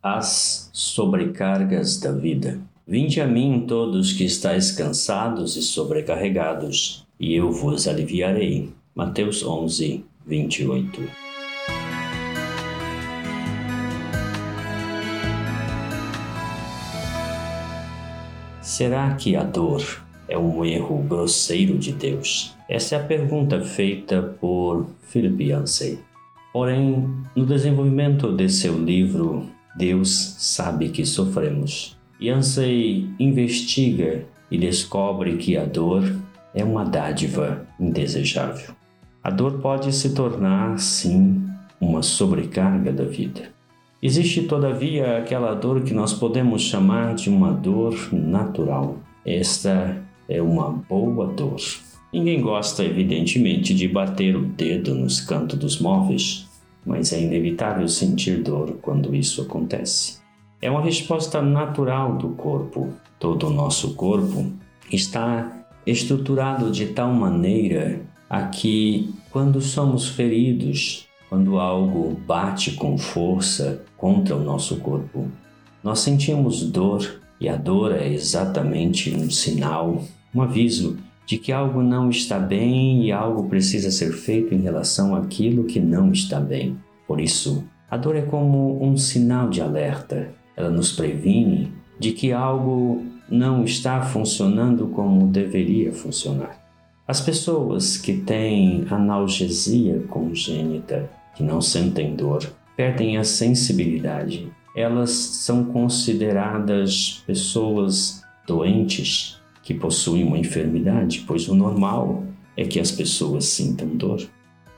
As sobrecargas da vida. Vinde a mim todos que estáis cansados e sobrecarregados, e eu vos aliviarei. Mateus 11, 28. Será que a dor é um erro grosseiro de Deus? Essa é a pergunta feita por Philip Yancey. Porém, no desenvolvimento de seu livro Deus sabe que sofremos. Yancey investiga e descobre que a dor é uma dádiva indesejável. A dor pode se tornar, sim, uma sobrecarga da vida. Existe, todavia, aquela dor que nós podemos chamar de uma dor natural. Esta é uma boa dor. Ninguém gosta, evidentemente, de bater o dedo nos cantos dos móveis, mas é inevitável sentir dor quando isso acontece. É uma resposta natural do corpo. Todo o nosso corpo está estruturado de tal maneira a que, quando somos feridos, quando algo bate com força contra o nosso corpo, nós sentimos dor e a dor é exatamente um sinal, um aviso de que algo não está bem e algo precisa ser feito em relação àquilo que não está bem. Por isso, a dor é como um sinal de alerta. Ela nos previne de que algo não está funcionando como deveria funcionar. As pessoas que têm analgesia congênita, que não sentem dor, perdem a sensibilidade. Elas são consideradas pessoas doentes que possuem uma enfermidade, pois o normal é que as pessoas sintam dor.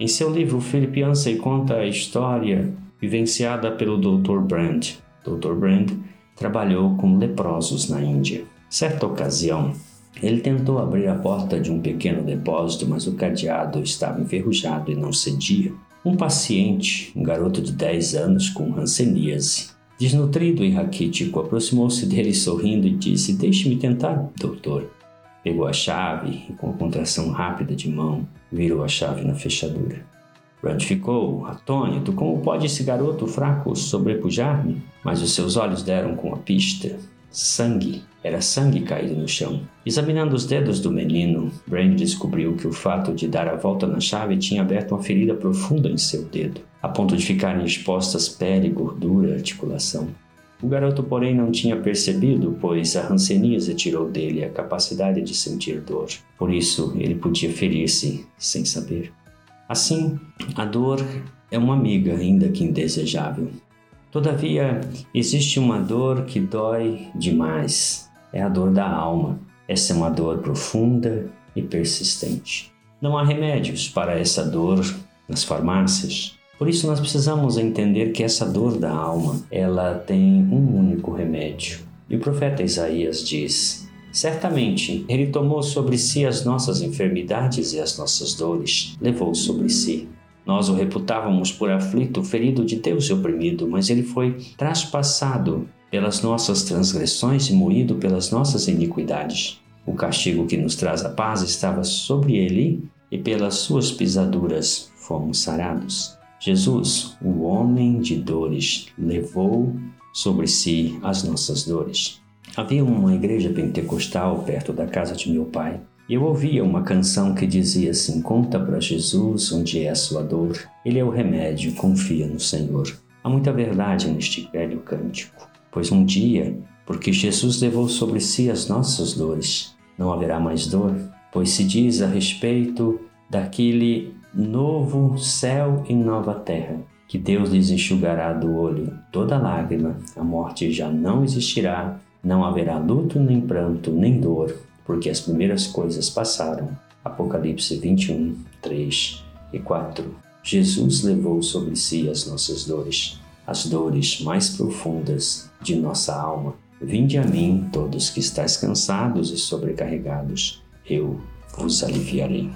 Em seu livro, Philip conta a história vivenciada pelo Dr. Brand. Dr. Brand trabalhou com leprosos na Índia. Certa ocasião, ele tentou abrir a porta de um pequeno depósito, mas o cadeado estava enferrujado e não cedia. Um paciente, um garoto de 10 anos com hanseníase, Desnutrido e raquítico, aproximou-se dele sorrindo e disse: Deixe-me tentar, doutor. Pegou a chave e, com uma contração rápida de mão, virou a chave na fechadura. Brand ficou atônito. Como pode esse garoto fraco sobrepujar-me? Mas os seus olhos deram com a pista. Sangue. Era sangue caído no chão. Examinando os dedos do menino, Brand descobriu que o fato de dar a volta na chave tinha aberto uma ferida profunda em seu dedo, a ponto de ficarem expostas pele, gordura, articulação. O garoto, porém, não tinha percebido, pois a ranceníase tirou dele a capacidade de sentir dor. Por isso, ele podia ferir-se sem saber. Assim, a dor é uma amiga, ainda que indesejável. Todavia, existe uma dor que dói demais. É a dor da alma. Essa é uma dor profunda e persistente. Não há remédios para essa dor nas farmácias. Por isso nós precisamos entender que essa dor da alma, ela tem um único remédio. E o profeta Isaías diz: Certamente, ele tomou sobre si as nossas enfermidades e as nossas dores, levou sobre si. Nós o reputávamos por aflito, ferido de Deus e oprimido, mas ele foi traspassado pelas nossas transgressões e moído pelas nossas iniquidades. O castigo que nos traz a paz estava sobre ele, e pelas suas pisaduras fomos sarados. Jesus, o homem de dores, levou sobre si as nossas dores. Havia uma igreja pentecostal perto da casa de meu pai eu ouvia uma canção que dizia assim: Conta para Jesus onde é a sua dor, ele é o remédio, confia no Senhor. Há muita verdade neste velho cântico, pois um dia, porque Jesus levou sobre si as nossas dores, não haverá mais dor, pois se diz a respeito daquele novo céu e nova terra, que Deus lhes enxugará do olho toda lágrima, a morte já não existirá, não haverá luto, nem pranto, nem dor, porque as primeiras coisas passaram. Apocalipse 21, 3 e 4. Jesus levou sobre si as nossas dores, as dores mais profundas de nossa alma. Vinde a mim, todos que estáis cansados e sobrecarregados, eu vos aliviarei.